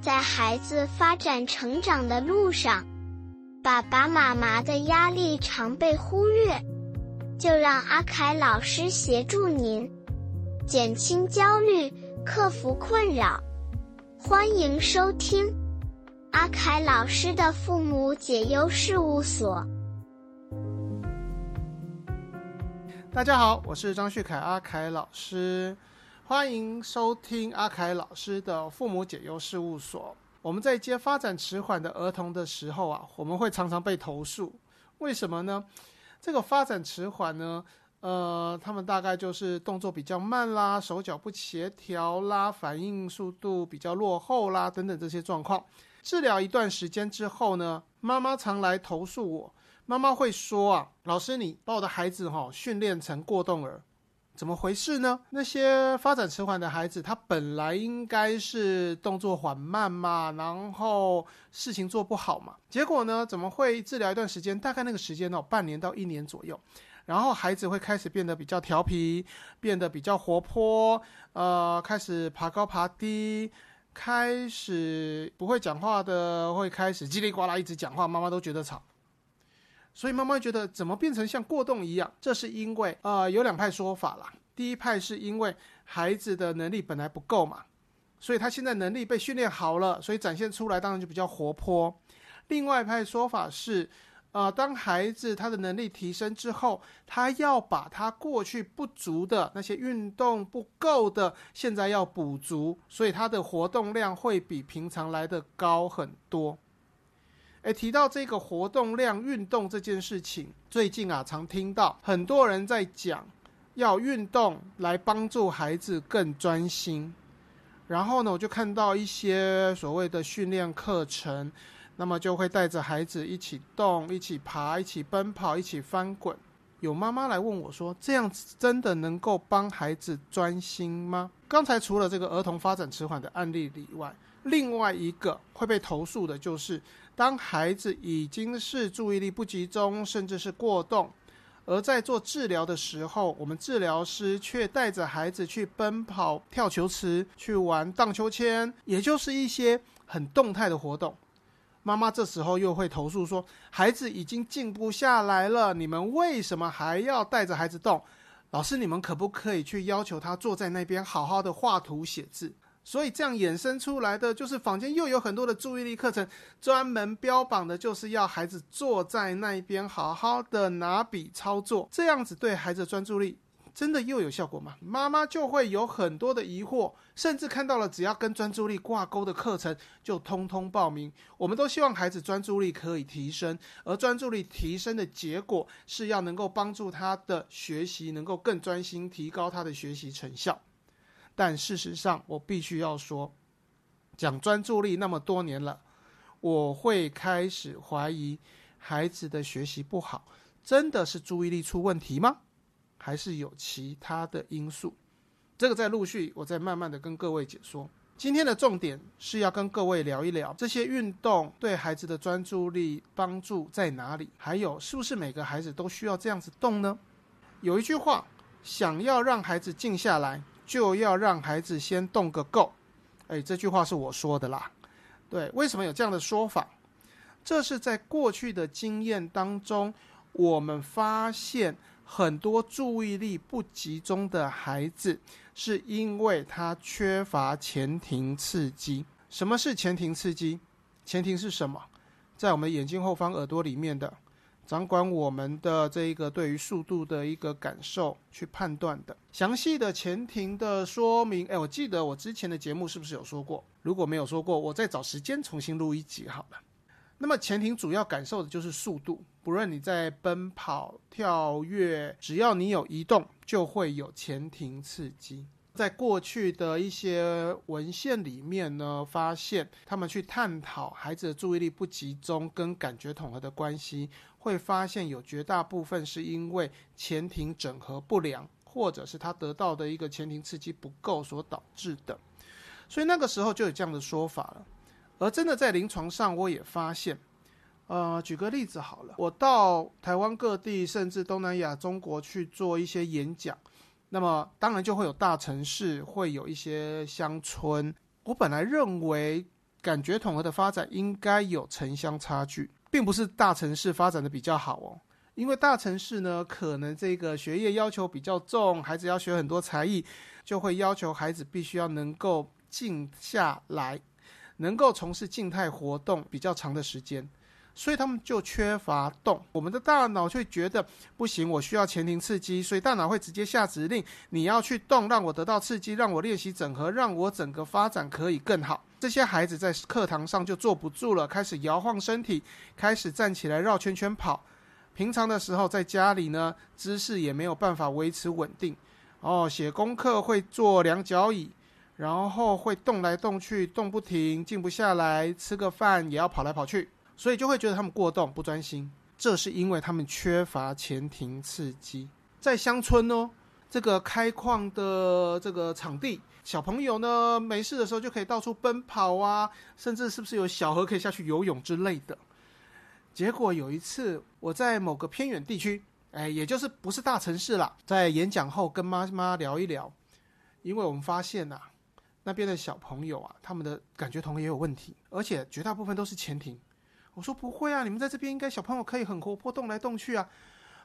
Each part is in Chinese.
在孩子发展成长的路上，爸爸妈妈的压力常被忽略，就让阿凯老师协助您减轻焦虑，克服困扰。欢迎收听阿凯老师的父母解忧事务所。大家好，我是张旭凯，阿凯老师，欢迎收听阿凯老师的父母解忧事务所。我们在接发展迟缓的儿童的时候啊，我们会常常被投诉，为什么呢？这个发展迟缓呢，呃，他们大概就是动作比较慢啦，手脚不协调啦，反应速度比较落后啦，等等这些状况。治疗一段时间之后呢，妈妈常来投诉我。妈妈会说啊，老师，你把我的孩子哈训练成过动儿，怎么回事呢？那些发展迟缓的孩子，他本来应该是动作缓慢嘛，然后事情做不好嘛，结果呢，怎么会治疗一段时间，大概那个时间呢，半年到一年左右，然后孩子会开始变得比较调皮，变得比较活泼，呃，开始爬高爬低，开始不会讲话的会开始叽里呱啦一直讲话，妈妈都觉得吵。所以妈妈觉得怎么变成像过动一样？这是因为呃有两派说法啦。第一派是因为孩子的能力本来不够嘛，所以他现在能力被训练好了，所以展现出来当然就比较活泼。另外一派说法是，呃，当孩子他的能力提升之后，他要把他过去不足的那些运动不够的，现在要补足，所以他的活动量会比平常来的高很多。诶，提到这个活动量运动这件事情，最近啊，常听到很多人在讲，要运动来帮助孩子更专心。然后呢，我就看到一些所谓的训练课程，那么就会带着孩子一起动、一起爬、一起奔跑、一起翻滚。有妈妈来问我说：“这样子真的能够帮孩子专心吗？”刚才除了这个儿童发展迟缓的案例以外，另外一个会被投诉的就是。当孩子已经是注意力不集中，甚至是过动，而在做治疗的时候，我们治疗师却带着孩子去奔跑、跳球池、去玩荡秋千，也就是一些很动态的活动。妈妈这时候又会投诉说，孩子已经静不下来了，你们为什么还要带着孩子动？老师，你们可不可以去要求他坐在那边好好的画图写字？所以这样衍生出来的，就是坊间又有很多的注意力课程，专门标榜的就是要孩子坐在那边好好的拿笔操作，这样子对孩子专注力真的又有效果吗？妈妈就会有很多的疑惑，甚至看到了只要跟专注力挂钩的课程，就通通报名。我们都希望孩子专注力可以提升，而专注力提升的结果是要能够帮助他的学习能够更专心，提高他的学习成效。但事实上，我必须要说，讲专注力那么多年了，我会开始怀疑孩子的学习不好，真的是注意力出问题吗？还是有其他的因素？这个在陆续，我再慢慢的跟各位解说。今天的重点是要跟各位聊一聊这些运动对孩子的专注力帮助在哪里，还有是不是每个孩子都需要这样子动呢？有一句话，想要让孩子静下来。就要让孩子先动个够，哎，这句话是我说的啦。对，为什么有这样的说法？这是在过去的经验当中，我们发现很多注意力不集中的孩子，是因为他缺乏前庭刺激。什么是前庭刺激？前庭是什么？在我们眼睛后方耳朵里面的。掌管我们的这一个对于速度的一个感受去判断的详细的前庭的说明，哎，我记得我之前的节目是不是有说过？如果没有说过，我再找时间重新录一集好了。那么前庭主要感受的就是速度，不论你在奔跑、跳跃，只要你有移动，就会有前庭刺激。在过去的一些文献里面呢，发现他们去探讨孩子的注意力不集中跟感觉统合的关系，会发现有绝大部分是因为前庭整合不良，或者是他得到的一个前庭刺激不够所导致的。所以那个时候就有这样的说法了。而真的在临床上，我也发现，呃，举个例子好了，我到台湾各地，甚至东南亚、中国去做一些演讲。那么当然就会有大城市，会有一些乡村。我本来认为感觉统合的发展应该有城乡差距，并不是大城市发展的比较好哦。因为大城市呢，可能这个学业要求比较重，孩子要学很多才艺，就会要求孩子必须要能够静下来，能够从事静态活动比较长的时间。所以他们就缺乏动，我们的大脑却觉得不行，我需要前庭刺激，所以大脑会直接下指令，你要去动，让我得到刺激，让我练习整合，让我整个发展可以更好。这些孩子在课堂上就坐不住了，开始摇晃身体，开始站起来绕圈圈跑。平常的时候在家里呢，姿势也没有办法维持稳定。哦，写功课会坐两脚椅，然后会动来动去，动不停，静不下来，吃个饭也要跑来跑去。所以就会觉得他们过动不专心，这是因为他们缺乏前庭刺激。在乡村哦，这个开矿的这个场地，小朋友呢没事的时候就可以到处奔跑啊，甚至是不是有小河可以下去游泳之类的。结果有一次我在某个偏远地区，哎，也就是不是大城市啦，在演讲后跟妈妈聊一聊，因为我们发现呐，那边的小朋友啊，他们的感觉同也有问题，而且绝大部分都是前庭。我说不会啊，你们在这边应该小朋友可以很活泼，动来动去啊。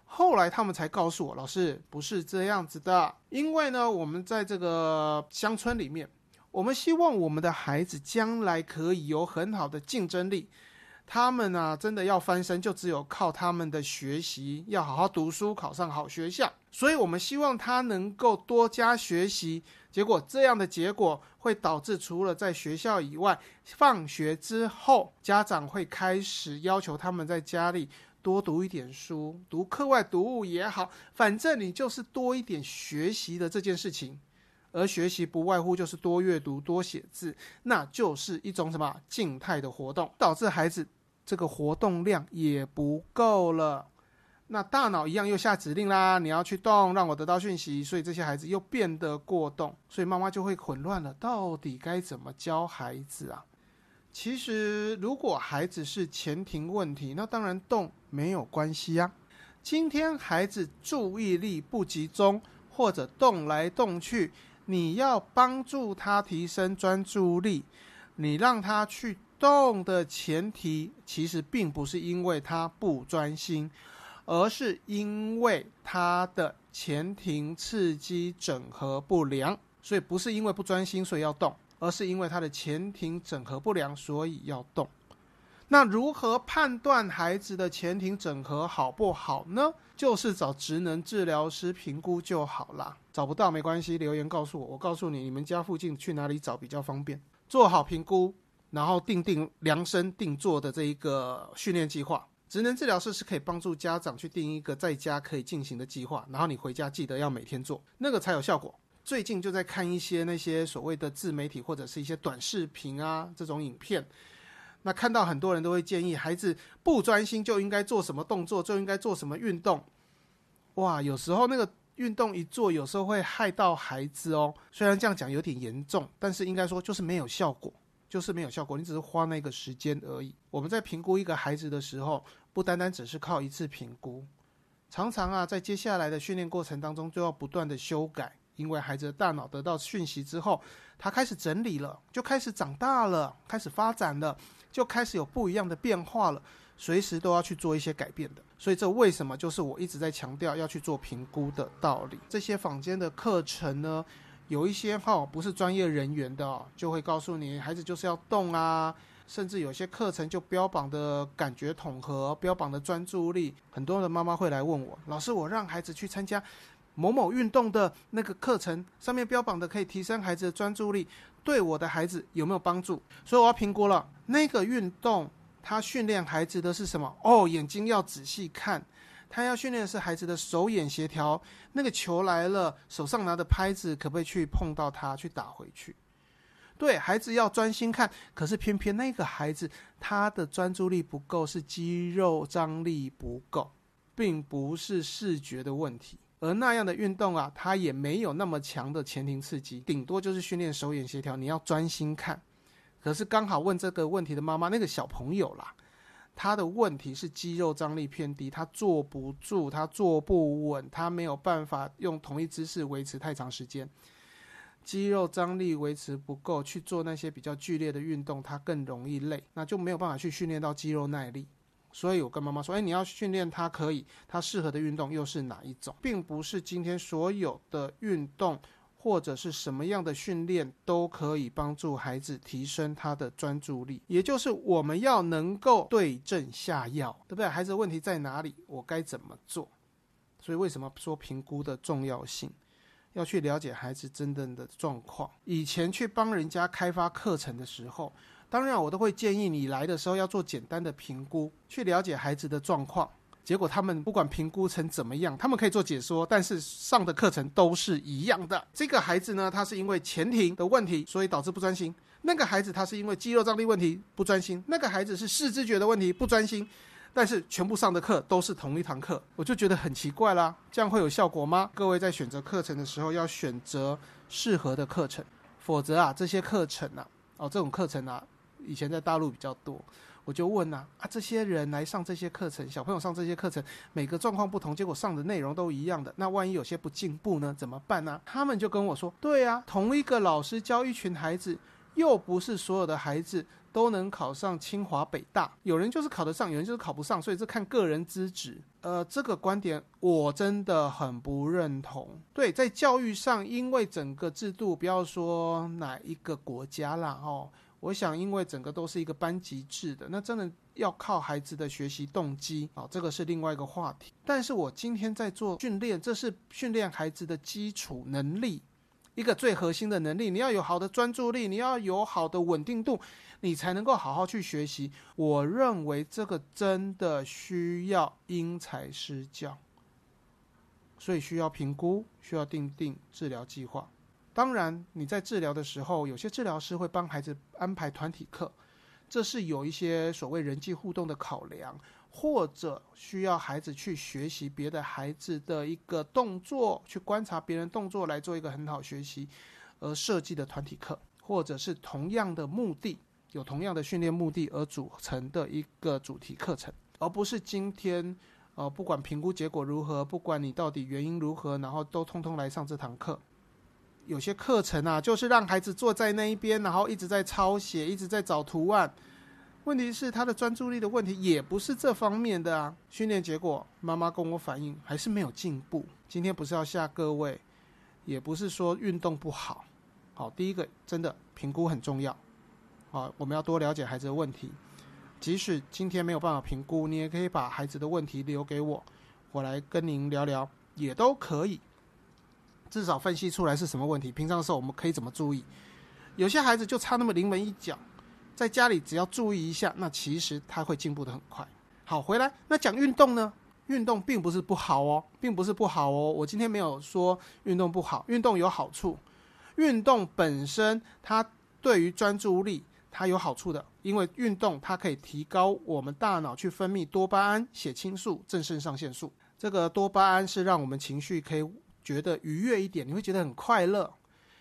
后来他们才告诉我，老师不是这样子的，因为呢，我们在这个乡村里面，我们希望我们的孩子将来可以有很好的竞争力。他们呢，真的要翻身，就只有靠他们的学习，要好好读书，考上好学校。所以我们希望他能够多加学习。结果这样的结果会导致，除了在学校以外，放学之后，家长会开始要求他们在家里多读一点书，读课外读物也好，反正你就是多一点学习的这件事情。而学习不外乎就是多阅读、多写字，那就是一种什么静态的活动，导致孩子这个活动量也不够了。那大脑一样又下指令啦，你要去动，让我得到讯息，所以这些孩子又变得过动，所以妈妈就会混乱了，到底该怎么教孩子啊？其实如果孩子是前庭问题，那当然动没有关系啊。今天孩子注意力不集中或者动来动去，你要帮助他提升专注力，你让他去动的前提，其实并不是因为他不专心。而是因为他的前庭刺激整合不良，所以不是因为不专心所以要动，而是因为他的前庭整合不良所以要动。那如何判断孩子的前庭整合好不好呢？就是找职能治疗师评估就好了。找不到没关系，留言告诉我，我告诉你，你们家附近去哪里找比较方便。做好评估，然后定定量身定做的这一个训练计划。职能治疗师是可以帮助家长去定一个在家可以进行的计划，然后你回家记得要每天做，那个才有效果。最近就在看一些那些所谓的自媒体或者是一些短视频啊这种影片，那看到很多人都会建议孩子不专心就应该做什么动作，就应该做什么运动。哇，有时候那个运动一做，有时候会害到孩子哦。虽然这样讲有点严重，但是应该说就是没有效果。就是没有效果，你只是花那个时间而已。我们在评估一个孩子的时候，不单单只是靠一次评估，常常啊，在接下来的训练过程当中，就要不断的修改，因为孩子的大脑得到讯息之后，他开始整理了，就开始长大了，开始发展了，就开始有不一样的变化了，随时都要去做一些改变的。所以这为什么就是我一直在强调要去做评估的道理？这些坊间的课程呢？有一些哈不是专业人员的，哦就会告诉你孩子就是要动啊，甚至有些课程就标榜的感觉统合，标榜的专注力。很多的妈妈会来问我，老师，我让孩子去参加某某运动的那个课程，上面标榜的可以提升孩子的专注力，对我的孩子有没有帮助？所以我要评估了那个运动，它训练孩子的是什么？哦，眼睛要仔细看。他要训练的是孩子的手眼协调，那个球来了，手上拿的拍子可不可以去碰到它，去打回去？对孩子要专心看，可是偏偏那个孩子他的专注力不够，是肌肉张力不够，并不是视觉的问题。而那样的运动啊，它也没有那么强的前庭刺激，顶多就是训练手眼协调，你要专心看。可是刚好问这个问题的妈妈，那个小朋友啦。他的问题是肌肉张力偏低，他坐不住，他坐不稳，他没有办法用同一姿势维持太长时间。肌肉张力维持不够，去做那些比较剧烈的运动，他更容易累，那就没有办法去训练到肌肉耐力。所以我跟妈妈说：“哎，你要训练他可以，他适合的运动又是哪一种？并不是今天所有的运动或者是什么样的训练都可以帮助孩子提升他的专注力。也就是我们要能够对症下药，对不对？孩子的问题在哪里？我该怎么做？所以为什么说评估的重要性？要去了解孩子真正的状况。以前去帮人家开发课程的时候。”当然，我都会建议你来的时候要做简单的评估，去了解孩子的状况。结果他们不管评估成怎么样，他们可以做解说，但是上的课程都是一样的。这个孩子呢，他是因为前庭的问题，所以导致不专心；那个孩子他是因为肌肉张力问题不专心；那个孩子是视知觉的问题不专心。但是全部上的课都是同一堂课，我就觉得很奇怪啦。这样会有效果吗？各位在选择课程的时候要选择适合的课程，否则啊，这些课程啊，哦，这种课程啊。以前在大陆比较多，我就问呐啊，这些人来上这些课程，小朋友上这些课程，每个状况不同，结果上的内容都一样的，那万一有些不进步呢？怎么办呢？他们就跟我说，对啊，同一个老师教一群孩子，又不是所有的孩子都能考上清华北大，有人就是考得上，有人就是考不上，所以这看个人资质。呃，这个观点我真的很不认同。对，在教育上，因为整个制度，不要说哪一个国家啦，哦。我想，因为整个都是一个班级制的，那真的要靠孩子的学习动机啊，这个是另外一个话题。但是我今天在做训练，这是训练孩子的基础能力，一个最核心的能力。你要有好的专注力，你要有好的稳定度，你才能够好好去学习。我认为这个真的需要因材施教，所以需要评估，需要定定治疗计划。当然，你在治疗的时候，有些治疗师会帮孩子安排团体课，这是有一些所谓人际互动的考量，或者需要孩子去学习别的孩子的一个动作，去观察别人动作来做一个很好学习而设计的团体课，或者是同样的目的，有同样的训练目的而组成的一个主题课程，而不是今天，呃，不管评估结果如何，不管你到底原因如何，然后都通通来上这堂课。有些课程啊，就是让孩子坐在那一边，然后一直在抄写，一直在找图案。问题是他的专注力的问题，也不是这方面的啊。训练结果，妈妈跟我反映还是没有进步。今天不是要吓各位，也不是说运动不好。好，第一个真的评估很重要。好，我们要。多了解孩子的问题。即使今天没有办法评估，你也可以把孩子的问题留给我，我来跟您聊聊，也都可以。至少分析出来是什么问题。平常的时候我们可以怎么注意？有些孩子就差那么临门一脚，在家里只要注意一下，那其实他会进步的很快。好，回来那讲运动呢？运动并不是不好哦，并不是不好哦。我今天没有说运动不好，运动有好处。运动本身它对于专注力它有好处的，因为运动它可以提高我们大脑去分泌多巴胺、血清素、正肾上腺素。这个多巴胺是让我们情绪可以。觉得愉悦一点，你会觉得很快乐。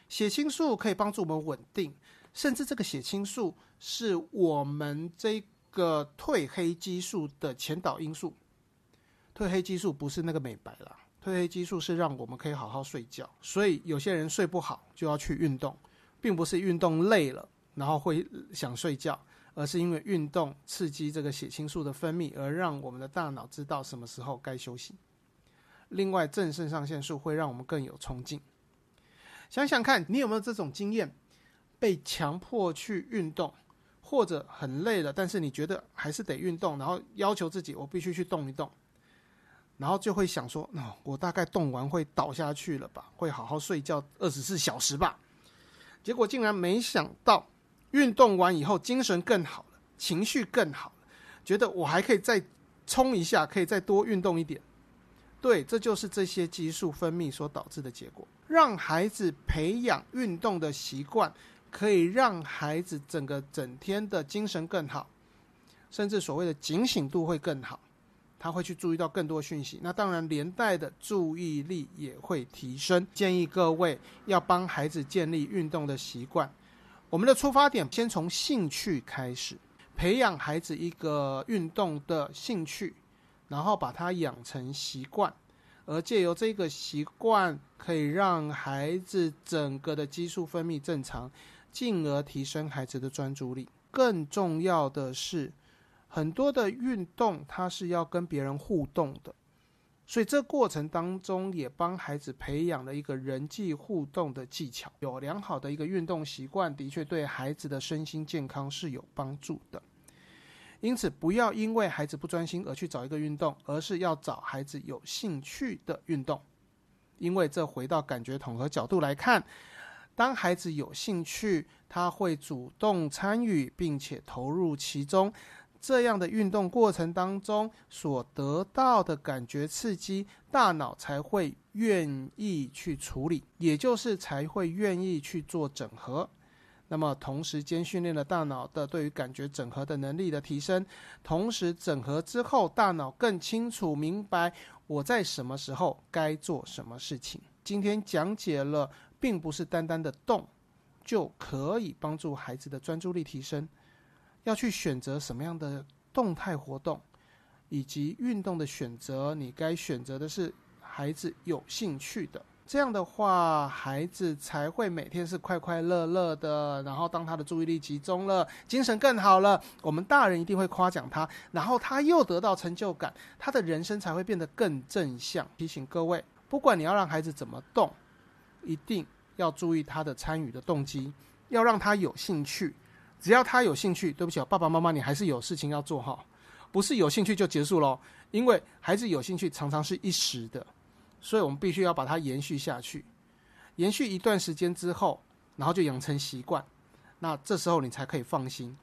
血清素可以帮助我们稳定，甚至这个血清素是我们这个褪黑激素的前导因素。褪黑激素不是那个美白啦，褪黑激素是让我们可以好好睡觉。所以有些人睡不好就要去运动，并不是运动累了然后会想睡觉，而是因为运动刺激这个血清素的分泌，而让我们的大脑知道什么时候该休息。另外，正肾上腺素会让我们更有冲劲。想想看，你有没有这种经验？被强迫去运动，或者很累了，但是你觉得还是得运动，然后要求自己我必须去动一动，然后就会想说：那我大概动完会倒下去了吧？会好好睡觉二十四小时吧？结果竟然没想到，运动完以后精神更好了，情绪更好了，觉得我还可以再冲一下，可以再多运动一点。对，这就是这些激素分泌所导致的结果。让孩子培养运动的习惯，可以让孩子整个整天的精神更好，甚至所谓的警醒度会更好。他会去注意到更多讯息，那当然连带的注意力也会提升。建议各位要帮孩子建立运动的习惯。我们的出发点先从兴趣开始，培养孩子一个运动的兴趣。然后把它养成习惯，而借由这个习惯，可以让孩子整个的激素分泌正常，进而提升孩子的专注力。更重要的是，很多的运动它是要跟别人互动的，所以这过程当中也帮孩子培养了一个人际互动的技巧。有良好的一个运动习惯，的确对孩子的身心健康是有帮助的。因此，不要因为孩子不专心而去找一个运动，而是要找孩子有兴趣的运动。因为这回到感觉统合角度来看，当孩子有兴趣，他会主动参与，并且投入其中。这样的运动过程当中所得到的感觉刺激，大脑才会愿意去处理，也就是才会愿意去做整合。那么同时间训练了大脑的对于感觉整合的能力的提升，同时整合之后，大脑更清楚明白我在什么时候该做什么事情。今天讲解了，并不是单单的动就可以帮助孩子的专注力提升，要去选择什么样的动态活动，以及运动的选择，你该选择的是孩子有兴趣的。这样的话，孩子才会每天是快快乐乐的。然后，当他的注意力集中了，精神更好了，我们大人一定会夸奖他。然后，他又得到成就感，他的人生才会变得更正向。提醒各位，不管你要让孩子怎么动，一定要注意他的参与的动机，要让他有兴趣。只要他有兴趣，对不起，爸爸妈妈，你还是有事情要做哈，不是有兴趣就结束喽。因为孩子有兴趣，常常是一时的。所以我们必须要把它延续下去，延续一段时间之后，然后就养成习惯。那这时候你才可以放心，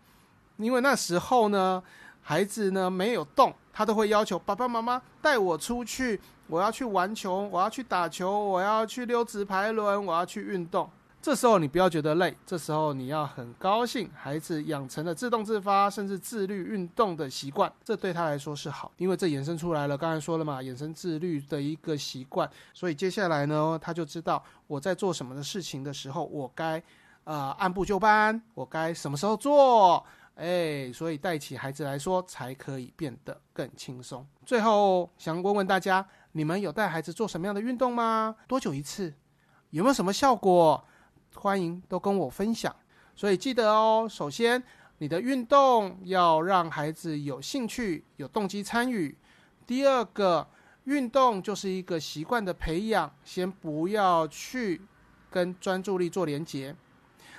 因为那时候呢，孩子呢没有动，他都会要求爸爸妈妈带我出去，我要去玩球，我要去打球，我要去溜直排轮，我要去运动。这时候你不要觉得累，这时候你要很高兴，孩子养成了自动自发甚至自律运动的习惯，这对他来说是好，因为这衍生出来了。刚才说了嘛，衍生自律的一个习惯，所以接下来呢，他就知道我在做什么的事情的时候，我该呃按部就班，我该什么时候做，哎，所以带起孩子来说才可以变得更轻松。最后想问问大家，你们有带孩子做什么样的运动吗？多久一次？有没有什么效果？欢迎都跟我分享，所以记得哦。首先，你的运动要让孩子有兴趣、有动机参与。第二个，运动就是一个习惯的培养，先不要去跟专注力做连结。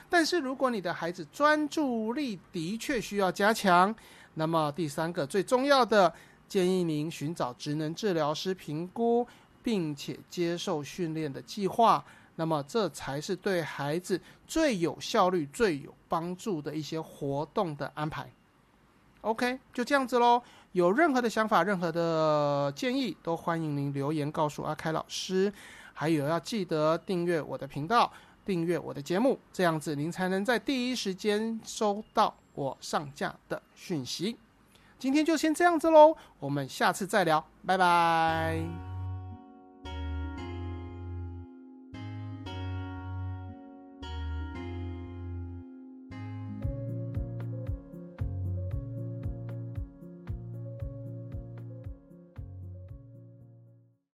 但是，如果你的孩子专注力的确需要加强，那么第三个最重要的，建议您寻找职能治疗师评估，并且接受训练的计划。那么，这才是对孩子最有效率、最有帮助的一些活动的安排。OK，就这样子喽。有任何的想法、任何的建议，都欢迎您留言告诉阿开老师。还有，要记得订阅我的频道，订阅我的节目，这样子您才能在第一时间收到我上架的讯息。今天就先这样子喽，我们下次再聊，拜拜。